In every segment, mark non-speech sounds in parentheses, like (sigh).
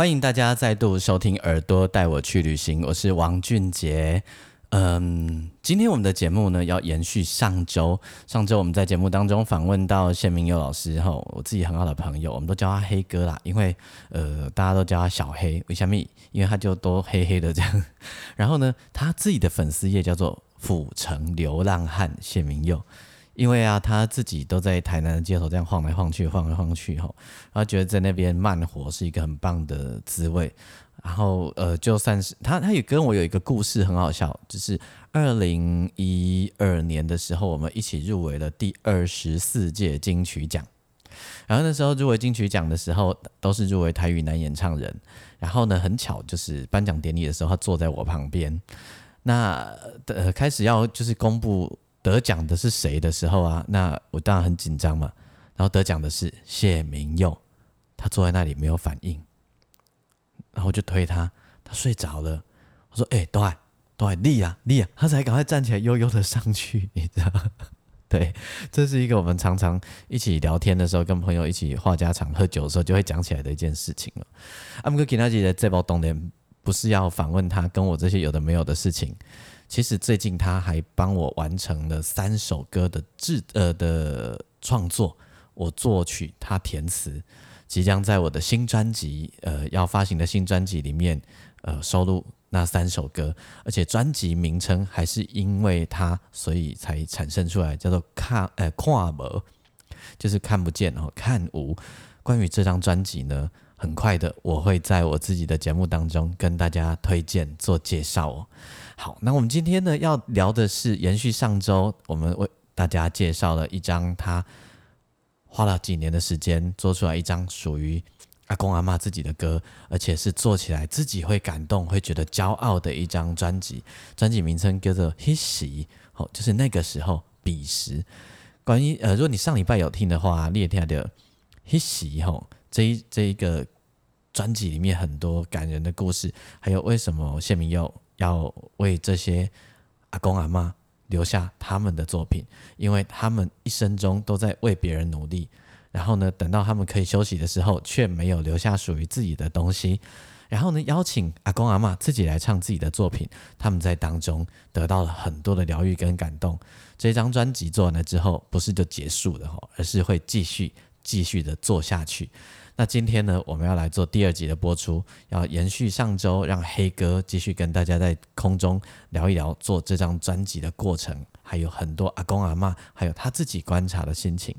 欢迎大家再度收听《耳朵带我去旅行》，我是王俊杰。嗯，今天我们的节目呢，要延续上周。上周我们在节目当中访问到谢明佑老师后，我自己很好的朋友，我们都叫他黑哥啦，因为呃，大家都叫他小黑。为什么？因为他就都黑黑的这样。(laughs) 然后呢，他自己的粉丝页叫做“府城流浪汉谢明佑”。因为啊，他自己都在台南的街头这样晃来晃去，晃来晃去吼，然后觉得在那边慢活是一个很棒的滋味。然后呃，就算是他，他也跟我有一个故事很好笑，就是二零一二年的时候，我们一起入围了第二十四届金曲奖。然后那时候入围金曲奖的时候，都是入围台语男演唱人。然后呢，很巧就是颁奖典礼的时候，他坐在我旁边。那呃，开始要就是公布。得奖的是谁的时候啊？那我当然很紧张嘛。然后得奖的是谢明佑，他坐在那里没有反应，然后就推他，他睡着了。我说：“哎，对对，立啊，立啊！”他才赶快站起来，悠悠的上去，(laughs) 你知道？(laughs) 对，这是一个我们常常一起聊天的时候，跟朋友一起话家常、喝酒的时候就会讲起来的一件事情了。阿姆哥吉纳吉的这包冬天不是要访问他跟我这些有的没有的事情。其实最近他还帮我完成了三首歌的制呃的创作，我作曲，他填词，即将在我的新专辑呃要发行的新专辑里面呃收录那三首歌，而且专辑名称还是因为他所以才产生出来，叫做看呃跨模，就是看不见哦看无。关于这张专辑呢，很快的我会在我自己的节目当中跟大家推荐做介绍哦。好，那我们今天呢要聊的是延续上周，我们为大家介绍了一张他花了几年的时间做出来一张属于阿公阿妈自己的歌，而且是做起来自己会感动、会觉得骄傲的一张专辑。专辑名称叫做《h i s h 好，就是那个时候彼时。关于呃，如果你上礼拜有听的话，列天的 h i s 吼这一这一个专辑里面很多感人的故事，还有为什么谢明佑。要为这些阿公阿妈留下他们的作品，因为他们一生中都在为别人努力，然后呢，等到他们可以休息的时候，却没有留下属于自己的东西。然后呢，邀请阿公阿妈自己来唱自己的作品，他们在当中得到了很多的疗愈跟感动。这张专辑做完了之后，不是就结束了哈，而是会继续继续的做下去。那今天呢，我们要来做第二集的播出，要延续上周，让黑哥继续跟大家在空中聊一聊做这张专辑的过程，还有很多阿公阿妈，还有他自己观察的心情。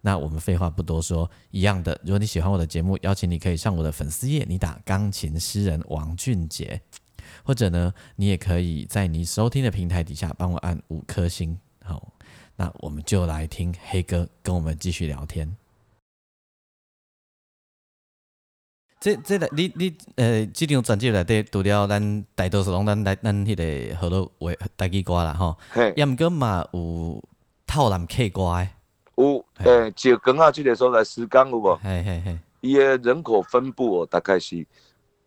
那我们废话不多说，一样的，如果你喜欢我的节目，邀请你可以上我的粉丝页，你打钢琴诗人王俊杰，或者呢，你也可以在你收听的平台底下帮我按五颗星。好，那我们就来听黑哥跟我们继续聊天。这这个你你呃，这张专辑内底除了咱大多数拢咱来咱迄个好多话台语歌啦吼，也毋过嘛有套南客歌诶。有诶，石冈啊，即个所在石冈有无？嘿嘿嘿。伊诶人口分布哦，大概是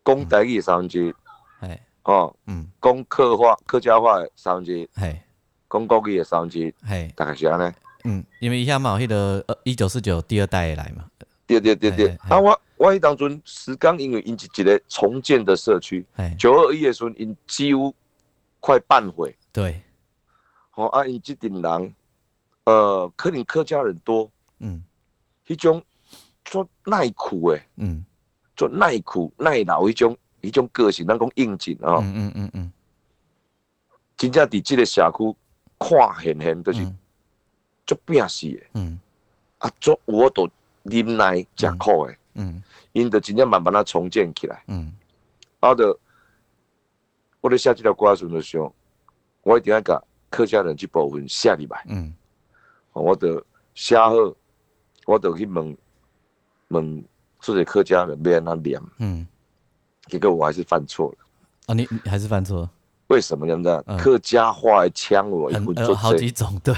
讲台语三分之一，嘿，哦，嗯，讲客话客家话诶三分之一，嘿，讲国语诶三分之一，嘿，大概是安尼。嗯，因为伊遐嘛有迄个呃一九四九第二代来嘛。对对对对，啊我。我迄当阵石冈因为因是一个重建的社区，九二一的时阵因几乎快半毁。对，吼啊因即阵人，呃，可能客家人多，嗯，迄种做耐苦的，嗯，做耐苦耐劳迄种迄种个性，咱讲应景啊，嗯嗯嗯嗯，真正伫即个社区看现现都是足拼死的，嗯，啊做我都忍耐食苦的。嗯，因得真正慢慢啊重建起来。嗯，啊的，我咧写这条歌时的时候，我一定要甲客家人这部分写入来。嗯，我的写好，我就去问问做者客家人要安怎念，嗯，结果我还是犯错了。啊，你你还是犯错？为什么这样子？客家话的腔我一分做好几种，(laughs) 对，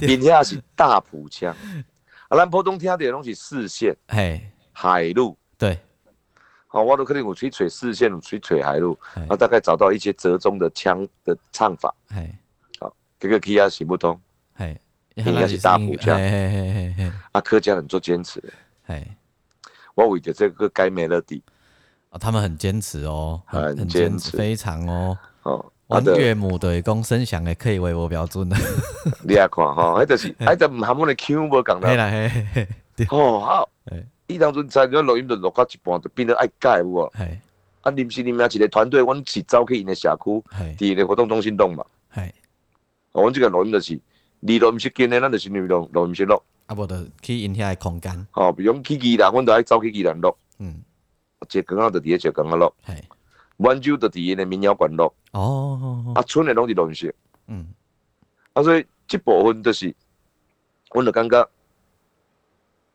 人家是大埔腔。啊，咱普通听的东西四线，嘿，海路，对，好，我都可能有吹吹四线，有吹吹海陆，啊，大概找到一些折中的腔的唱法，嘿，好，这个啊行不通，嘿，应该是大埔腔，嘿嘿嘿嘿，啊，客家人做坚持，嘿，我为着这个改 melody，啊，他们很坚持哦，很坚持，非常哦，哦。我岳母的讲声响的可以为我标准的，(laughs) 你也看吼，迄就是迄就唔含我的腔无讲到。嘿啦嘿嘿嘿。哦好，伊当阵在个录音就录到一半，就变得爱改有无？系。啊，临时临时一个团队，阮是走去因的社区，伫个活动中心弄嘛。系。阮即个录音就是离录音室近的，咱就是录录音室录。啊，无就去因遐的空间。哦，比如去宜兰，阮都爱走去宜兰录。嗯。一刚刚就伫个一刚刚落。系。温州的第一的民谣馆落。哦，啊，村诶拢是录音室，嗯，啊，所以这部分就是，我就感觉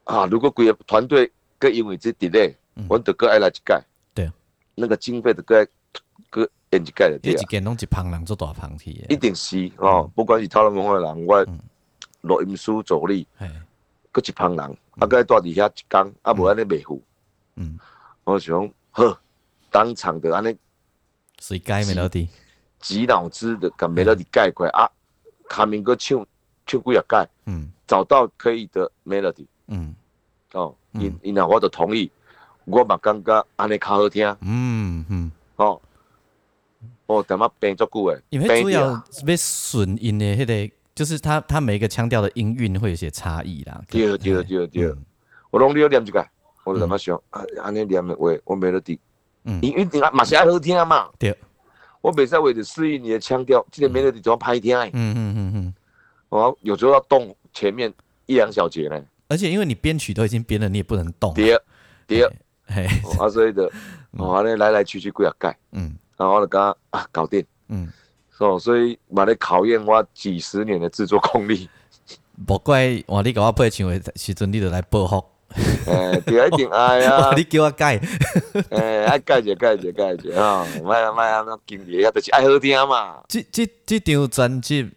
啊，如果规个团队佮因为这 delay，我得佮爱来一届，对，那个经费得佮佮演一改的，一间拢一旁人做大一定是哦，不管是讨论文化人，我录音师助理，佮一旁人，啊，佮住伫遐一工，啊，无安尼袂付，嗯，我想呵。当场的安尼，所以改 melody，急脑子的把 melody 改过来啊，卡明哥唱唱几啊改，嗯，找到可以的 melody，嗯，哦，因因那我都同意，我嘛感觉安尼较好听，嗯嗯，哦，哦，点啊变足久诶，因为主要要顺音的迄个，就是他他每一个腔调的音韵会有些差异啦，对对对对，我拢你要念一个，我就怎么想啊，安尼念的话，我 melody。嗯，因为定啊，嘛是爱好听嘛。对，我袂使为了适应你的腔调，这个 melody 就要拍听。嗯嗯嗯嗯。我有时候要动前面一两小节呢。而且因为你编曲都已经编了，你也不能动。对，对。嘿，啊，所以的，我尼来来去去几下改。嗯。然后我就讲啊，搞定。嗯。哦，所以嘛咧考验我几十年的制作功力。不怪我你甲我配唱的时阵，你就来报复。诶，(laughs) 对，一定爱啊！(laughs) 你叫我改，诶，(laughs) 爱改就改就改就吼，卖啊卖啊，那经历啊，就是爱好听嘛。即即即张专辑，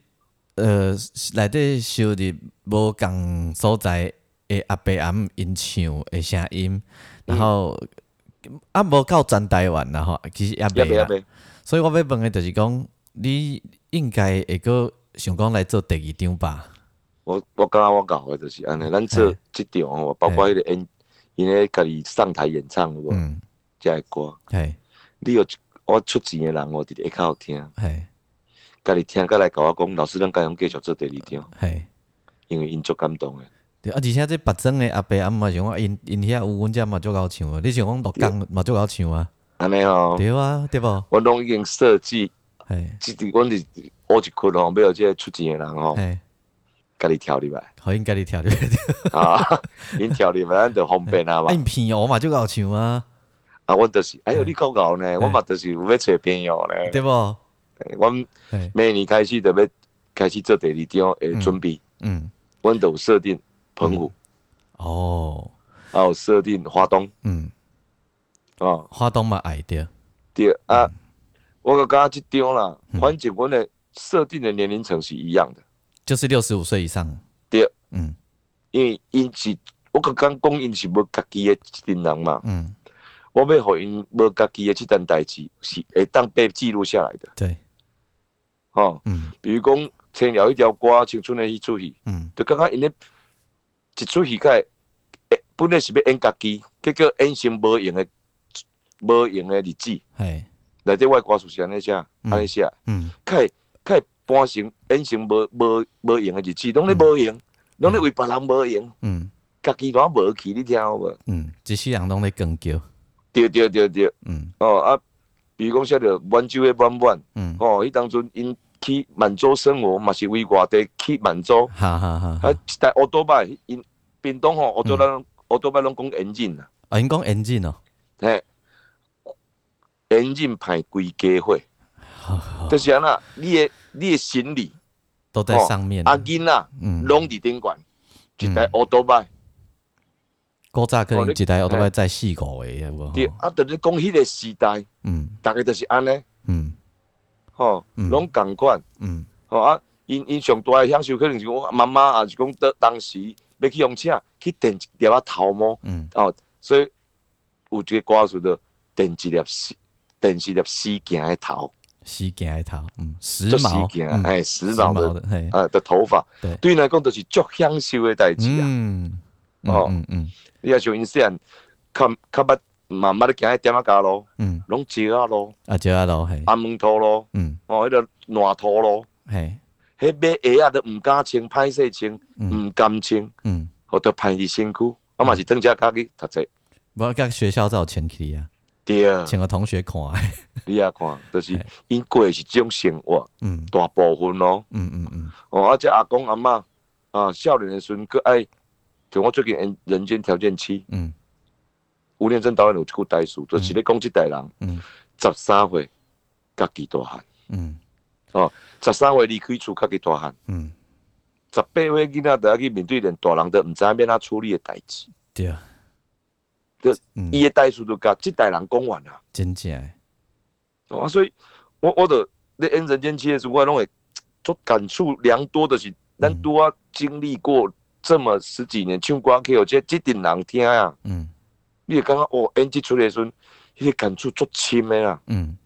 呃，内底收入无共所在诶阿伯阿姆因唱诶声音，然后啊无够全台湾啦吼，其实也袂啦。所以我要问诶，就是讲，你应该会个想讲来做第二张吧？我我刚刚我搞的就是安尼，咱做这场吼，包括迄个演，因为家己上台演唱有无？嗯，这歌，系，你有我出钱的人，我直直较好听，系，家己听，过来甲我讲，老师咱该用继续做第二场，系，因为因足感动的。对啊，而且这北庄的阿伯阿姆像我因因遐有阮遮嘛足够唱啊，你想讲洛江嘛足够唱啊？安尼哦，对啊，对无？我拢已经设计，系，即伫阮是我一群吼，要有这出钱的人吼。家己调入来，好，因家己调入来。啊，因调入来，咱就方便啊嘛。因骗我嘛，就搞唱啊。啊，我就是，哎呦，你搞搞呢？我嘛就是有要找朋友呢，对不？我明年开始就要开始做第二张诶准备。嗯。我都设定澎湖。哦。还有设定华东。嗯。哦，华东嘛矮点。对啊，我个刚这张啦，反正我的设定的年龄层是一样的。就是六十五岁以上，对，嗯，因为因是我刚刚讲因是无家己的一群人嘛，嗯，我要互因无家己的这段代志是会当被记录下来的，对，哦，嗯，比如讲唱了一条歌，青春的一出戏，嗯，就刚刚因咧一出戏个，本来是要演家己，结果演成无用的无用的日子，系，内底外歌词是安尼写，安尼写，嗯，开开。搬成演成无无无用的日子，拢咧无用，拢咧为别人无用。嗯，家己拢无去，你听有无？嗯，一世人拢咧更叫。对对对对。嗯。哦啊，比如讲说着满洲的满满。嗯。哦，伊当初因去满洲生活，嘛是为外地去满洲。哈哈哈。啊，一台奥多拜因屏东吼，奥多咱奥多拜拢讲引进啦。啊，因讲引进哦。嘿，引进派规家伙。(laughs) 就是安那，你的你的行李都在上面。阿金啊，拢伫顶管，一台奥多麦，古早可能一台奥多曼载四五个，有无？对，啊，等于讲迄个时代，嗯，大概就是安尼，嗯，吼，拢共款，嗯，吼啊，因因上大诶享受可能是我妈妈也是讲当当时要去用车去电一粒啊头毛，嗯，哦，所以有一个歌词的电一粒丝，电一粒丝件诶头，丝件诶头，嗯，时髦，哎，时髦的，嘿，啊的头发，对，对来讲都是足享受诶代志啊，嗯，哦，嗯嗯。你也像因细汉，较较捌慢慢的行迄点仔街路，嗯，拢石啊路，啊石啊路，嘿，安门土路，嗯，哦，迄个烂土路，嘿，迄买鞋啊都毋敢穿，歹势穿，毋甘穿，嗯，我都歹伊身躯，我嘛是等遮家去读册。我甲学校才有前去啊，对啊，请个同学看，你也看，就是因过是种生活，嗯，大部分咯，嗯嗯嗯，哦，而且阿公阿嬷啊，少年的时阵，佮爱。像我最近《人间条件七》，嗯，吴念真导演有一句台词，就是咧讲即代人，嗯，十三岁家己大汉，嗯，哦，十三岁离开厝家己大汉，嗯，十八岁囡仔都要去面对连大人都毋知影免他处理的代志，对啊，就伊个代数都甲即代人讲完啊，真正，哦，所以我我的咧《人间七》的时候，我拢会做感触良多的是，咱拄啊经历过。这么十几年唱歌，去有这即阵人听啊，嗯，你感觉哦，演即出来时阵，迄个感触足深的啦，嗯。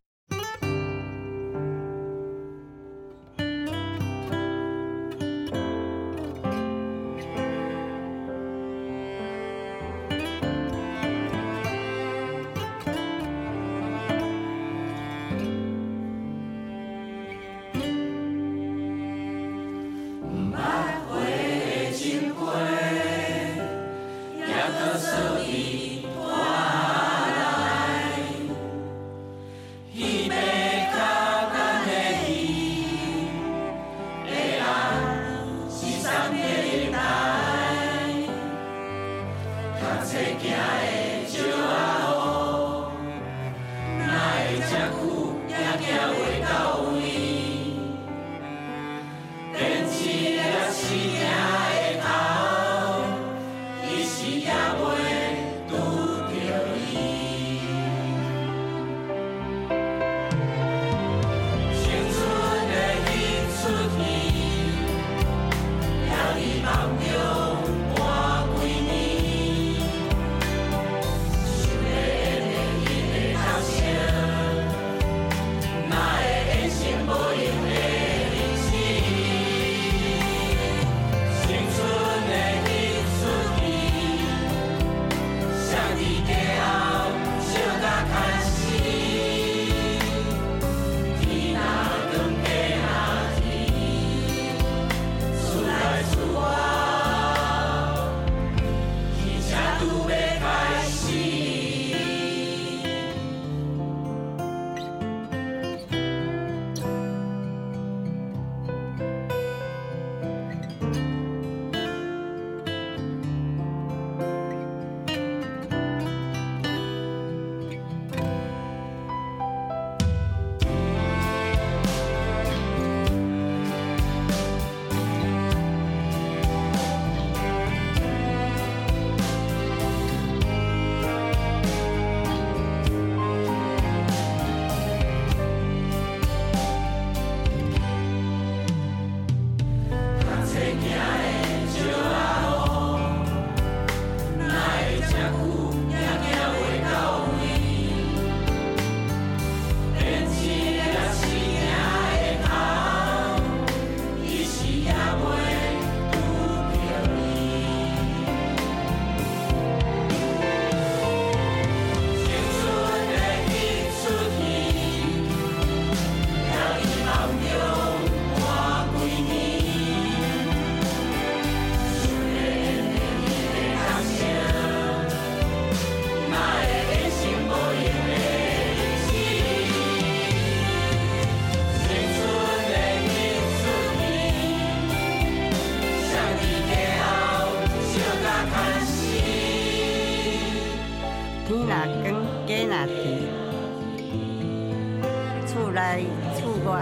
又来错过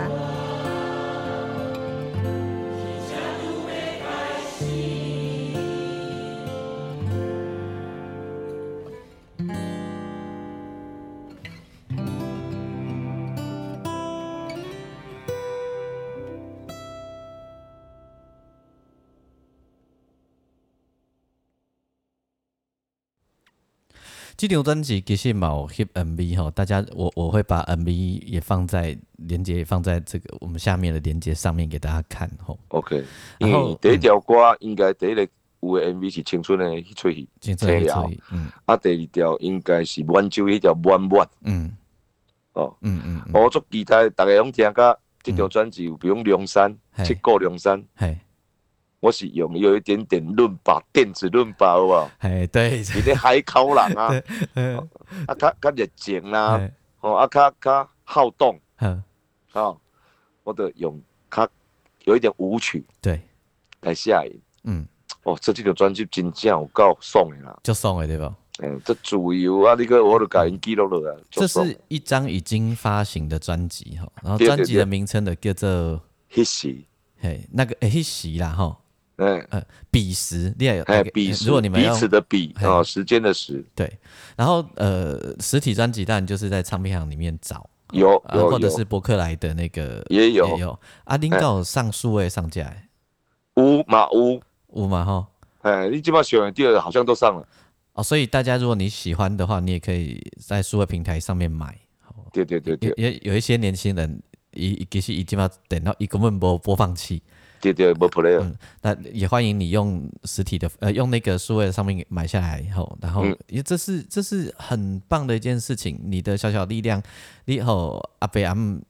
这张专辑其实冇 hip MV 哈，大家我我会把 MV 也放在连接，放在这个我们下面的连接上面给大家看吼。OK，然后第一条歌应该第一个有的 MV 是青春的一出戏，青春的出戏，嗯，啊第二条应该是温州一条弯弯，嗯，哦，嗯嗯，我做其他大家拢听个这条专辑，比如梁山，七个梁山，嘿。我是用有一点点润吧，电子润吧，好不好？哎，对，有点海口人啊，(laughs) 啊，较较热情啦，哦，啊，较较好动，嗯，好，我的用较有一点舞曲，对，来下音，嗯，哦，这几个专辑真正有够爽的啦，就爽的对吧？嗯，这主要啊，那个我都改记录了啊。这是一张已经发行的专辑哈，然后专辑的名称的叫做《h i s 嘿，那个《h i s 啦哈。嗯呃，彼时，你也哎，彼时，如果你们彼此的彼啊，时间的时，对。然后呃，实体专辑当然就是在唱片行里面找，有有，或者是博客来的那个也有也有。阿丁告上数位上架，五嘛五五嘛哈。哎，你基本上选第二好像都上了哦。所以大家如果你喜欢的话，你也可以在数位平台上面买。对对对对，也有一些年轻人，一其实已经要等到一个问播播放器。对对，那也欢迎你用实体的，呃，用那个数位上面买下来以后，然后，因为这是这是很棒的一件事情，你的小小力量，你后阿伯阿姆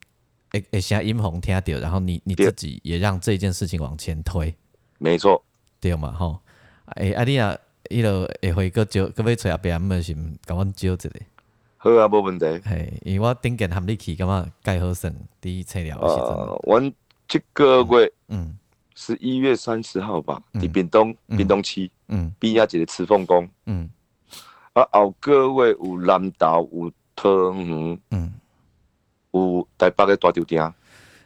诶诶，像音红听到，然后你你自己也让这件事情往前推，没错，对嘛吼，诶，阿弟啊，伊落下回个招，各位找阿伯阿姆是毋甲阮招一个，好啊，无问题，嘿，因为我顶件含你去，感觉介好生，第一材料是真，阮这个月，嗯。十一月三十号吧，伫屏东屏东区，嗯，边仔一个慈凤宫，嗯，啊后个月有南投有桃园，嗯，有台北的大酒店。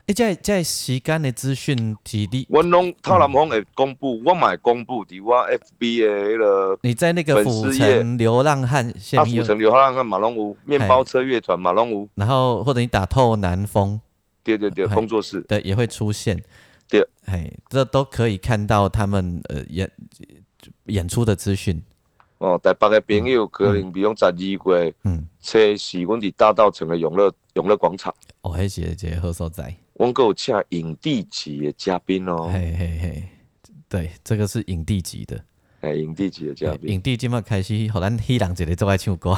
诶，在在时间的资讯体力，我拢透南方会公布，我买公布伫我 FB 的迄个，你在那个府城流浪汉，啊，府城流浪汉马龙屋，面包车乐团马龙屋，然后或者你打透南风，对对对，工作室，对，也会出现。对，嘿，这都可以看到他们呃演演出的资讯。哦，台北的朋友可能比如十二月，嗯，车是阮伫大道城的永乐永乐广场。哦，迄是一个好所在。阮有请影帝级的嘉宾哦。嘿嘿嘿，对，这个是影帝级的。哎，影帝级的嘉宾。影帝今麦开始，互咱希人一个做爱唱歌。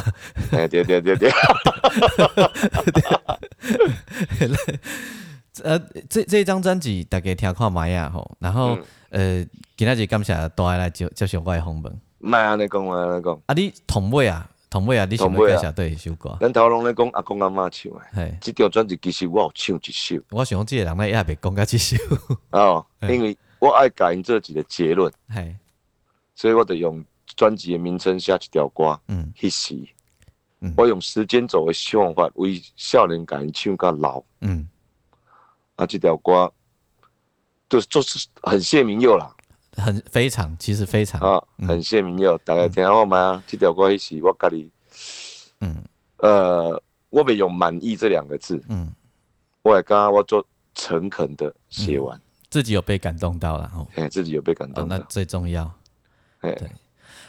哎，对对对对。(laughs) (laughs) (laughs) 呃，这这一张专辑大家听看卖啊吼，然后呃，今仔日感谢大家来接接受我的访问。卖安尼讲，安尼讲。啊，你同尾啊，同尾啊，你想要介绍对首歌？咱头拢咧讲阿公阿妈唱诶，嘿，这条专辑其实我有唱一首。我想这个人咧也别讲甲一首。(laughs) 哦，因为我爱改因这几个结论，嘿，所以我得用专辑的名称写一条歌，嗯，His，嗯，我用时间轴的想法为少年改因唱到老，嗯。啊，这条歌就是就是很谢明佑啦，很非常，其实非常啊，很谢明佑。大家听好吗？这条歌是我家里，嗯，呃，我没有满意这两个字，嗯，我也刚刚我做诚恳的写完，自己有被感动到了，哦，哎，自己有被感动，那最重要，哎，对，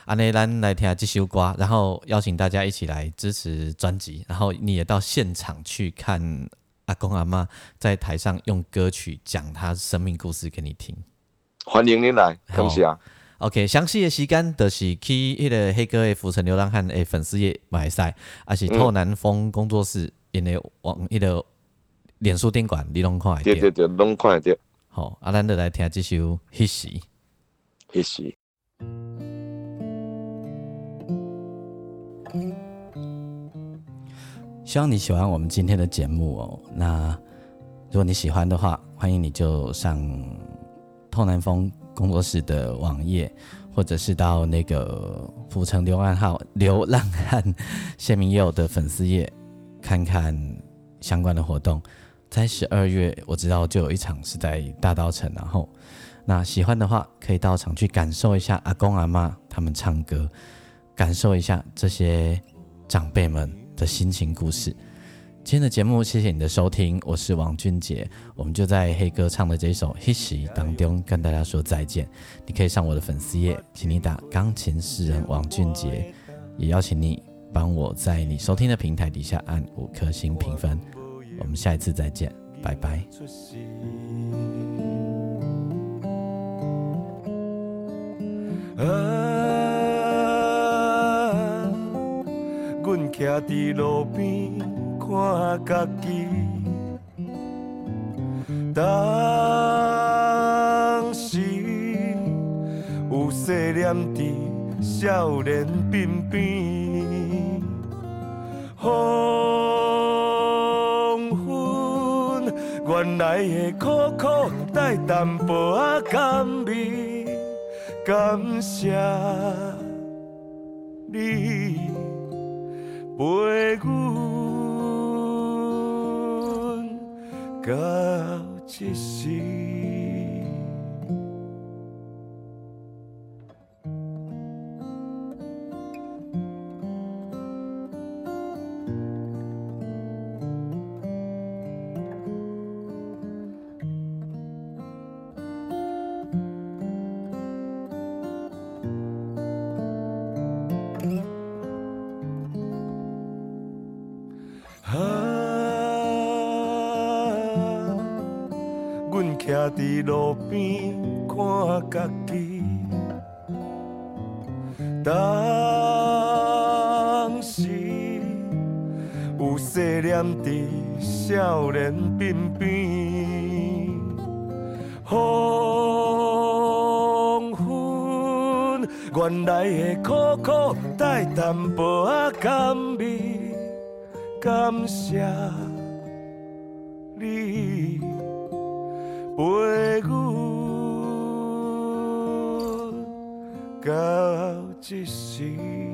阿内兰来听这首歌，然后邀请大家一起来支持专辑，然后你也到现场去看。阿公阿妈在台上用歌曲讲他生命故事给你听，欢迎您来，恭喜啊！OK，详细的时间就是去迄个黑哥的浮城流浪汉的粉丝页买赛，还是透南风工作室因为往迄个脸书店馆你拢看对对对，拢看得到。好，阿兰就来听这首《h i s s 希望你喜欢我们今天的节目哦。那如果你喜欢的话，欢迎你就上透南风工作室的网页，或者是到那个浮城流浪号流浪汉谢明佑的粉丝页看看相关的活动。在十二月，我知道就有一场是在大稻城，然后那喜欢的话，可以到场去感受一下阿公阿妈他们唱歌，感受一下这些长辈们。的心情故事，今天的节目，谢谢你的收听，我是王俊杰，我们就在黑哥唱的这首《History》当中跟大家说再见。你可以上我的粉丝页，请你打钢琴诗人王俊杰，也邀请你帮我在你收听的平台底下按五颗星评分。我们下一次再见，拜拜。啊，阮徛伫路边看家己，当时有细念伫少年鬓边，黄昏原来的苦苦带淡薄仔甘味。感谢你陪阮到一时。伫路边看家己，当时有细念伫少年鬓边，黄昏原来的苦苦带淡薄仔甘味，感谢你。陪阮到这时，为一时。